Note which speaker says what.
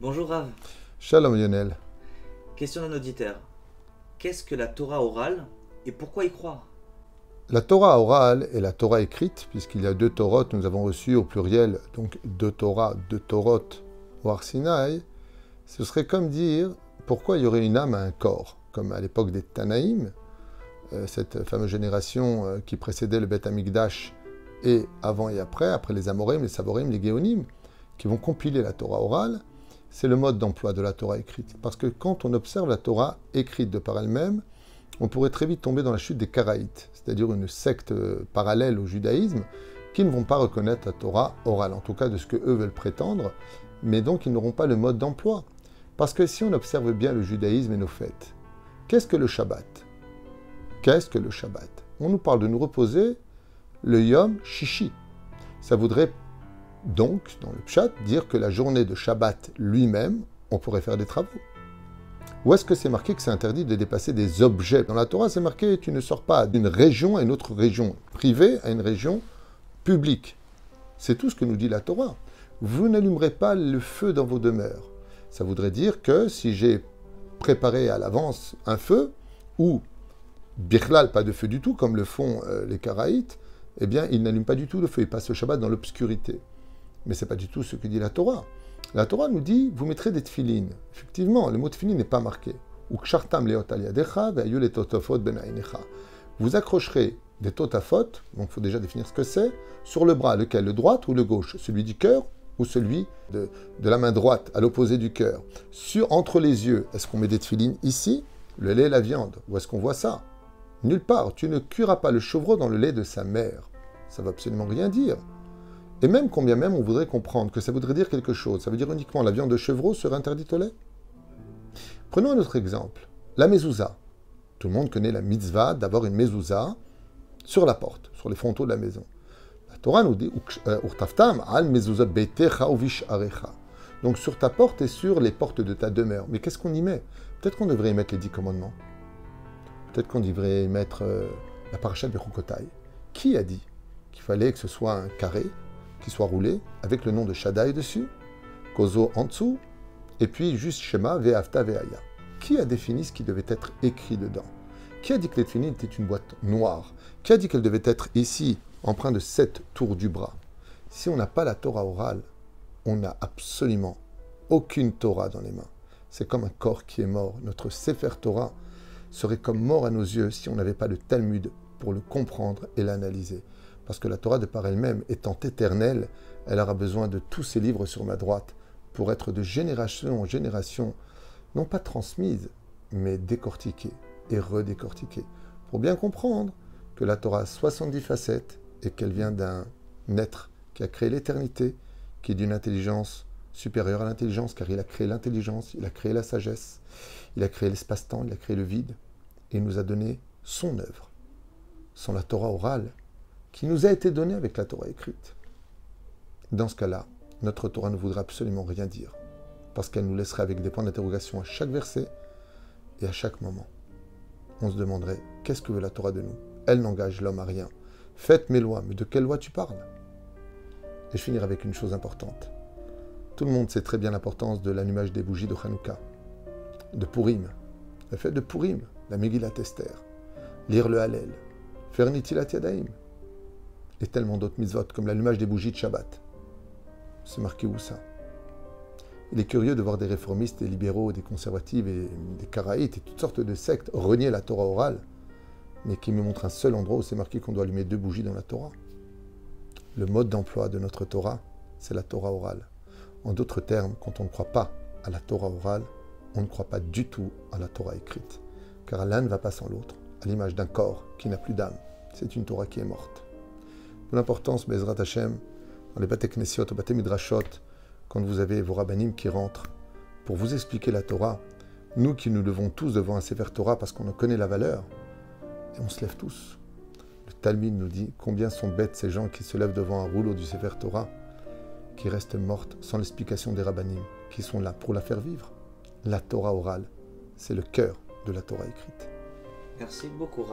Speaker 1: Bonjour Rav.
Speaker 2: Shalom Lionel.
Speaker 1: Question d'un auditeur. Qu'est-ce que la Torah orale et pourquoi y croire?
Speaker 2: La Torah orale et la Torah écrite, puisqu'il y a deux Torahs, nous avons reçu au pluriel, donc deux Torah, deux Torot au Arsinaï, ce serait comme dire pourquoi il y aurait une âme à un corps, comme à l'époque des Tanaïm, euh, cette fameuse génération euh, qui précédait le Beth Amikdash et avant et après, après les Amorim, les Savorim, les Géonim, qui vont compiler la Torah orale, c'est le mode d'emploi de la Torah écrite. Parce que quand on observe la Torah écrite de par elle-même, on pourrait très vite tomber dans la chute des Karaïtes, c'est-à-dire une secte euh, parallèle au judaïsme, qui ne vont pas reconnaître la Torah orale, en tout cas de ce que eux veulent prétendre, mais donc ils n'auront pas le mode d'emploi. Parce que si on observe bien le judaïsme et nos fêtes, qu'est-ce que le Shabbat? Qu'est-ce que le Shabbat? On nous parle de nous reposer le Yom Shishi. Ça voudrait donc, dans le Pshat, dire que la journée de Shabbat lui-même, on pourrait faire des travaux. Ou est-ce que c'est marqué que c'est interdit de dépasser des objets? Dans la Torah, c'est marqué tu ne sors pas d'une région à une autre région privée à une région publique. C'est tout ce que nous dit la Torah. Vous n'allumerez pas le feu dans vos demeures. Ça voudrait dire que si j'ai préparé à l'avance un feu, ou birlal, pas de feu du tout, comme le font euh, les Karaïtes, eh bien, ils n'allument pas du tout le feu, ils passent le Shabbat dans l'obscurité. Mais ce n'est pas du tout ce que dit la Torah. La Torah nous dit, vous mettrez des tfilines. Effectivement, le mot tfilin n'est pas marqué. Vous accrocherez des totafot, donc il faut déjà définir ce que c'est, sur le bras, lequel Le droit ou le gauche? Celui du cœur ou celui de, la main droite, à l'opposé du cœur? Sur, Entre les yeux, est-ce qu'on met des tfilines ici? Le lait et la viande. Où est-ce qu'on voit ça? Nulle part. Tu ne cuiras pas le chevreau dans le lait de sa mère. Ça ne veut absolument rien dire. Et même combien même on voudrait comprendre que ça voudrait dire quelque chose, ça veut dire uniquement la viande de chevreau serait interdite au lait? Prenons un autre exemple, la mezouza. Tout le monde connaît la mitzvah d'avoir une mezouza sur la porte, sur les frontaux de la maison. La Torah nous dit euh, al Donc sur ta porte et sur les portes de ta demeure. Mais qu'est-ce qu'on y met? Peut-être qu'on devrait y mettre les dix commandements. Peut-être qu'on devrait y mettre euh, la paracha de Qui a dit qu'il fallait que ce soit un carré qui soit roulé avec le nom de Shaddai dessus, Kozo en dessous, et puis juste Shema Ve'afta Ve'aya. Qui a défini ce qui devait être écrit dedans? Qui a dit que l'Etfini était une boîte noire? Qui a dit qu'elle devait être ici, empreinte de sept tours du bras? Si on n'a pas la Torah orale, on n'a absolument aucune Torah dans les mains. C'est comme un corps qui est mort. Notre Sefer Torah serait comme mort à nos yeux si on n'avait pas le Talmud pour le comprendre et l'analyser. Parce que la Torah de par elle-même, étant éternelle, elle aura besoin de tous ces livres sur ma droite pour être de génération en génération, non pas transmise, mais décortiquée et redécortiquée. Pour bien comprendre que la Torah a 70 facettes et qu'elle vient d'un être qui a créé l'éternité, qui est d'une intelligence supérieure à l'intelligence, car il a créé l'intelligence, il a créé la sagesse, il a créé l'espace-temps, il a créé le vide, et il nous a donné son œuvre. Sans la Torah orale, qui nous a été donné avec la Torah écrite. Dans ce cas-là, notre Torah ne voudrait absolument rien dire, parce qu'elle nous laisserait avec des points d'interrogation à chaque verset et à chaque moment. On se demanderait, qu'est-ce que veut la Torah de nous? Elle n'engage l'homme à rien. Faites mes lois, mais de quelle loi tu parles? Et je finirai avec une chose importante. Tout le monde sait très bien l'importance de l'allumage des bougies de Hanouka, de Purim, la fête de Purim, la Megillat Esther, lire le Hallel, faire Nitilat Yadaim, et tellement d'autres mitzvot, comme l'allumage des bougies de Shabbat. C'est marqué où ça? Il est curieux de voir des réformistes, des libéraux, des conservatifs et des karaïtes et toutes sortes de sectes renier la Torah orale, mais qui me montrent un seul endroit où c'est marqué qu'on doit allumer deux bougies dans la Torah. Le mode d'emploi de notre Torah, c'est la Torah orale. En d'autres termes, quand on ne croit pas à la Torah orale, on ne croit pas du tout à la Torah écrite. Car l'un ne va pas sans l'autre, à l'image d'un corps qui n'a plus d'âme. C'est une Torah qui est morte l'importance, Bezrat Hashem, dans les Bate Knessiot, au Midrashot, quand vous avez vos rabbinim qui rentrent pour vous expliquer la Torah, nous qui nous levons tous devant un Sefer Torah parce qu'on en connaît la valeur, et on se lève tous. Le Talmud nous dit combien sont bêtes ces gens qui se lèvent devant un rouleau du Sefer Torah, qui restent mortes sans l'explication des rabbinim, qui sont là pour la faire vivre. La Torah orale, c'est le cœur de la Torah écrite.
Speaker 1: Merci beaucoup.